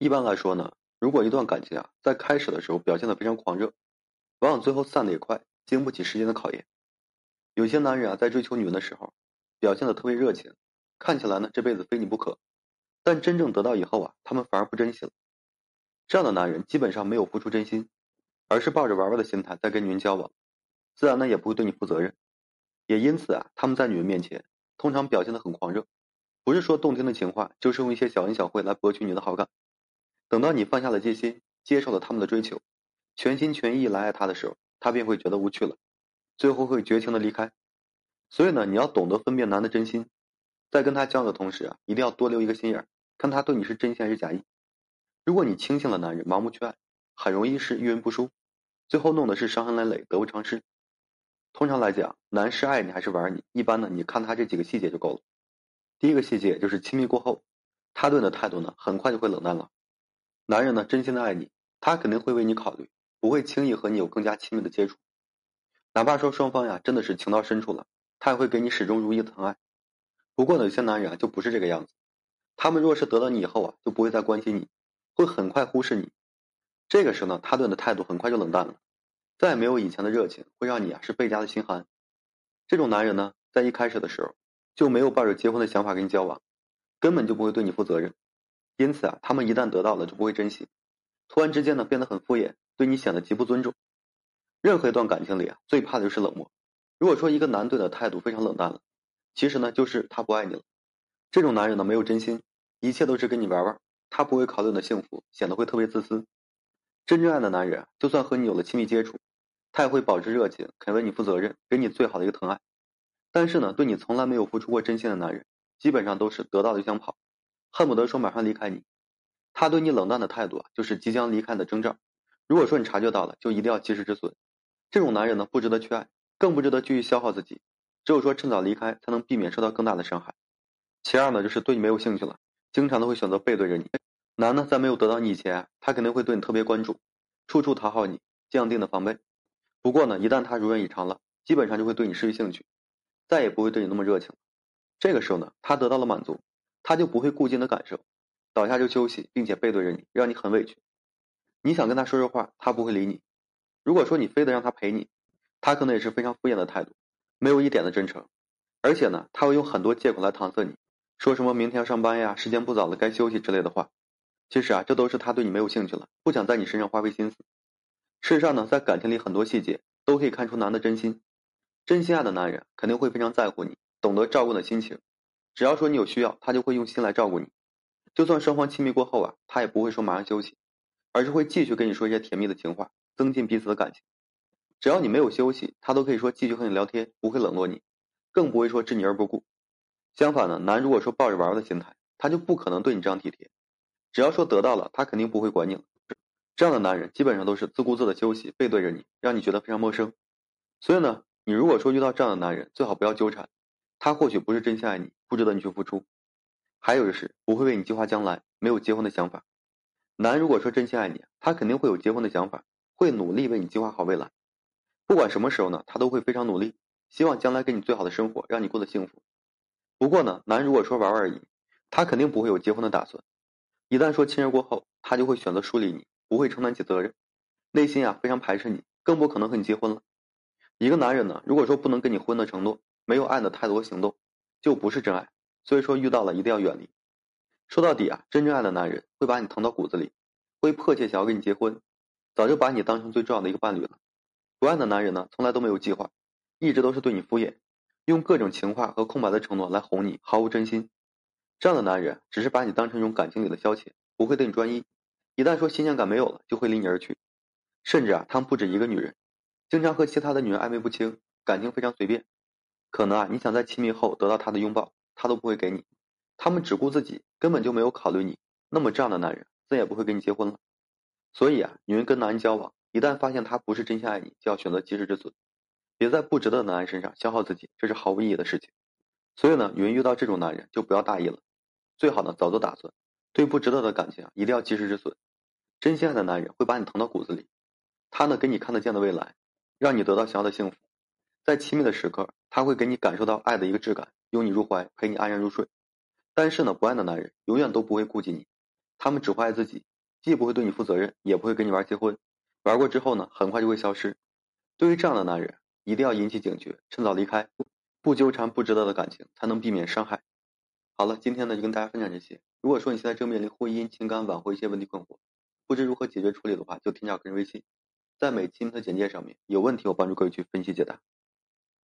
一般来说呢，如果一段感情啊，在开始的时候表现的非常狂热，往往最后散的也快，经不起时间的考验。有些男人啊，在追求女人的时候，表现的特别热情，看起来呢这辈子非你不可，但真正得到以后啊，他们反而不珍惜了。这样的男人基本上没有付出真心，而是抱着玩玩的心态在跟女人交往，自然呢也不会对你负责任。也因此啊，他们在女人面前通常表现的很狂热，不是说动听的情话，就是用一些小恩小惠来博取你的好感。等到你放下了戒心，接受了他们的追求，全心全意来爱他的时候，他便会觉得无趣了，最后会绝情的离开。所以呢，你要懂得分辨男的真心，在跟他交往的同时啊，一定要多留一个心眼，看他对你是真心还是假意。如果你轻信了男人，盲目去爱，很容易是遇人不淑，最后弄的是伤痕累累，得不偿失。通常来讲，男是爱你还是玩你，一般呢，你看他这几个细节就够了。第一个细节就是亲密过后，他对你的态度呢，很快就会冷淡了。男人呢，真心的爱你，他肯定会为你考虑，不会轻易和你有更加亲密的接触。哪怕说双方呀真的是情到深处了，他也会给你始终如一的疼爱。不过呢，有些男人啊就不是这个样子，他们若是得到你以后啊，就不会再关心你，会很快忽视你。这个时候呢，他对你的态度很快就冷淡了，再也没有以前的热情，会让你啊是倍加的心寒。这种男人呢，在一开始的时候就没有抱着结婚的想法跟你交往，根本就不会对你负责任。因此啊，他们一旦得到了就不会珍惜，突然之间呢变得很敷衍，对你显得极不尊重。任何一段感情里啊，最怕的就是冷漠。如果说一个男对的态度非常冷淡了，其实呢就是他不爱你了。这种男人呢没有真心，一切都是跟你玩玩，他不会考虑你的幸福，显得会特别自私。真正爱的男人，就算和你有了亲密接触，他也会保持热情，肯为你负责任，给你最好的一个疼爱。但是呢，对你从来没有付出过真心的男人，基本上都是得到就想跑。恨不得说马上离开你，他对你冷淡的态度啊，就是即将离开的征兆。如果说你察觉到了，就一定要及时止损。这种男人呢，不值得去爱，更不值得继续消耗自己。只有说趁早离开，才能避免受到更大的伤害。其二呢，就是对你没有兴趣了，经常都会选择背对着你。男呢，在没有得到你以前，他肯定会对你特别关注，处处讨好你，降低的防备。不过呢，一旦他如愿以偿了，基本上就会对你失去兴趣，再也不会对你那么热情。这个时候呢，他得到了满足。他就不会顾及你的感受，倒下就休息，并且背对着你，让你很委屈。你想跟他说说话，他不会理你。如果说你非得让他陪你，他可能也是非常敷衍的态度，没有一点的真诚。而且呢，他会用很多借口来搪塞你，说什么明天要上班呀，时间不早了，该休息之类的话。其实啊，这都是他对你没有兴趣了，不想在你身上花费心思。事实上呢，在感情里很多细节都可以看出男的真心。真心爱的男人肯定会非常在乎你，懂得照顾你的心情。只要说你有需要，他就会用心来照顾你。就算双方亲密过后啊，他也不会说马上休息，而是会继续跟你说一些甜蜜的情话，增进彼此的感情。只要你没有休息，他都可以说继续和你聊天，不会冷落你，更不会说置你而不顾。相反呢，男如果说抱着玩玩的心态，他就不可能对你这样体贴。只要说得到了，他肯定不会管你。这样的男人基本上都是自顾自的休息，背对着你，让你觉得非常陌生。所以呢，你如果说遇到这样的男人，最好不要纠缠。他或许不是真心爱你，不值得你去付出。还有就是不会为你计划将来，没有结婚的想法。男如果说真心爱你，他肯定会有结婚的想法，会努力为你计划好未来。不管什么时候呢，他都会非常努力，希望将来给你最好的生活，让你过得幸福。不过呢，男如果说玩玩而已，他肯定不会有结婚的打算。一旦说亲热过后，他就会选择疏离你，不会承担起责任，内心啊非常排斥你，更不可能和你结婚了。一个男人呢，如果说不能跟你婚的承诺，没有爱的太多行动，就不是真爱。所以说，遇到了一定要远离。说到底啊，真正爱的男人会把你疼到骨子里，会迫切想要跟你结婚，早就把你当成最重要的一个伴侣了。不爱的男人呢，从来都没有计划，一直都是对你敷衍，用各种情话和空白的承诺来哄你，毫无真心。这样的男人只是把你当成一种感情里的消遣，不会对你专一。一旦说新鲜感没有了，就会离你而去。甚至啊，他们不止一个女人，经常和其他的女人暧昧不清，感情非常随便。可能啊，你想在亲密后得到他的拥抱，他都不会给你。他们只顾自己，根本就没有考虑你。那么这样的男人自然也不会跟你结婚了。所以啊，女人跟男人交往，一旦发现他不是真心爱你，就要选择及时止损，别在不值得的男人身上消耗自己，这是毫无意义的事情。所以呢，女人遇到这种男人就不要大意了，最好呢早做打算。对不值得的感情啊，一定要及时止损。真心爱的男人会把你疼到骨子里，他呢给你看得见的未来，让你得到想要的幸福。在亲密的时刻，他会给你感受到爱的一个质感，拥你入怀，陪你安然入睡。但是呢，不爱的男人永远都不会顾及你，他们只会爱自己，既不会对你负责任，也不会跟你玩结婚。玩过之后呢，很快就会消失。对于这样的男人，一定要引起警觉，趁早离开，不纠缠不值得的感情，才能避免伤害。好了，今天呢就跟大家分享这些。如果说你现在正面临婚姻、情感挽回一些问题困惑，不知如何解决处理的话，就添加个人微信，在每期的简介上面有问题，我帮助各位去分析解答。